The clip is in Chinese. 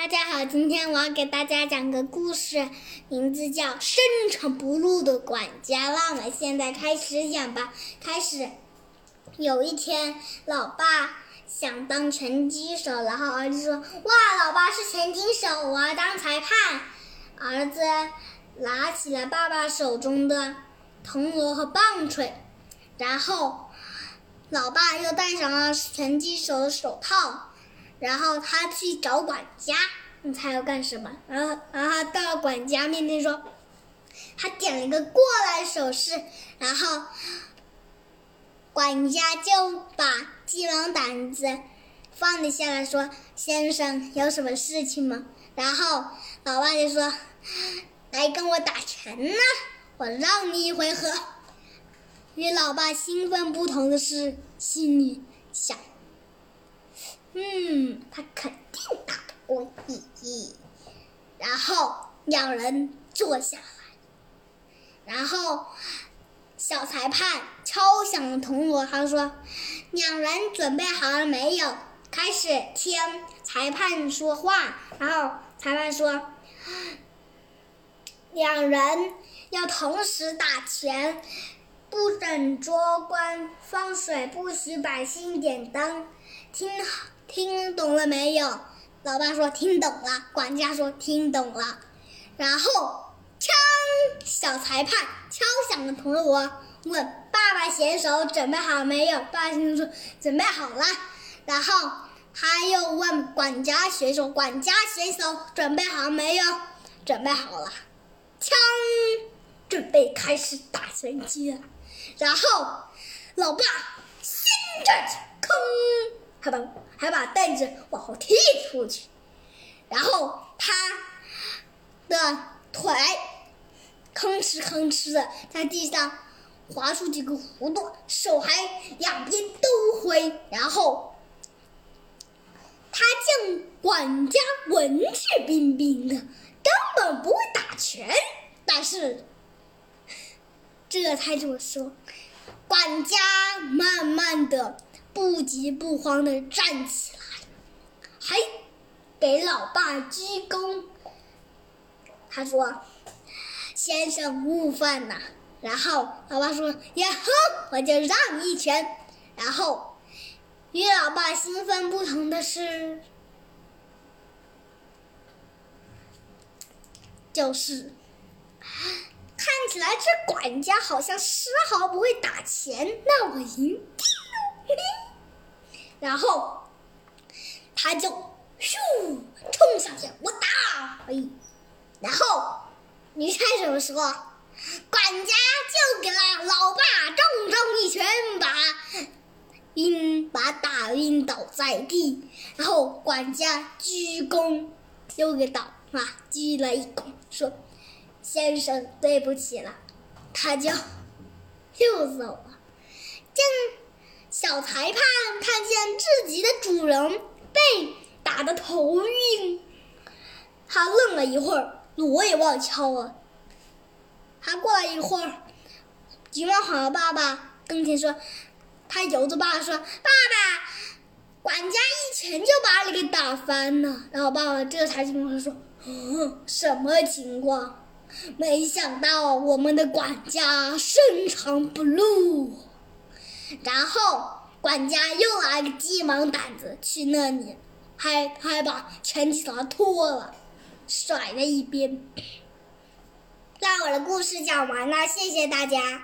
大家好，今天我要给大家讲个故事，名字叫《深沉不露的管家》。让我们现在开始讲吧。开始，有一天，老爸想当拳击手，然后儿子说：“哇，老爸是拳击手，我要当裁判。”儿子拿起了爸爸手中的铜锣和棒槌，然后，老爸又戴上了拳击手的手套。然后他去找管家，你猜要干什么？然后，然后他到管家面前说，他点了一个过来手势，然后管家就把鸡毛掸子放了下来，说：“先生，有什么事情吗？”然后老爸就说：“来跟我打拳呢，我让你一回合。”与老爸兴奋不同的是，心里想。嗯，他肯定打不过你。然后两人坐下来，然后小裁判敲响铜锣，他说：“两人准备好了没有？”开始听裁判说话。然后裁判说：“两人要同时打拳，不准桌观放水，不许百姓点灯。”听好。听懂了没有？老爸说听懂了。管家说听懂了。然后，枪！小裁判敲响了铜锣，问爸爸选手准备好没有？爸爸先生说准备好了。然后他又问管家选手，管家选手准备好没有？准备好了。枪！准备开始打拳击了。然后，老爸先站起，还把还把凳子往后踢出去，然后他的腿吭哧吭哧的在地上划出几个弧度，手还两边都挥，然后他见管家文质彬彬的，根本不会打拳，但是这才这么说，管家慢慢的。不急不慌的站起来，还给老爸鞠躬。他说：“先生误饭呐。”然后老爸说：“呀哼，我就让一拳。”然后与老爸兴奋不同的是，就是看起来这管家好像丝毫不会打钱，那我赢定了。然后，他就咻冲下去，我打！哎，然后你猜什么时候？管家就给了老爸重重一拳，把晕把打晕倒在地。然后管家鞠躬，又给倒啊鞠了一躬，说：“先生，对不起了。”他就又走了。正。小裁判看见自己的主人被打得头晕，他愣了一会儿，锣也忘敲了。他过了一会儿，急忙跑到爸爸跟前说：“他由着爸爸说，爸爸，管家一拳就把你给打翻了。”然后爸爸这才惊慌说：“嗯什么情况？没想到我们的管家深藏不露。”然后管家又拿个鸡毛掸子去那里，还还把拳击手脱了，甩在一边。那我的故事讲完了，谢谢大家。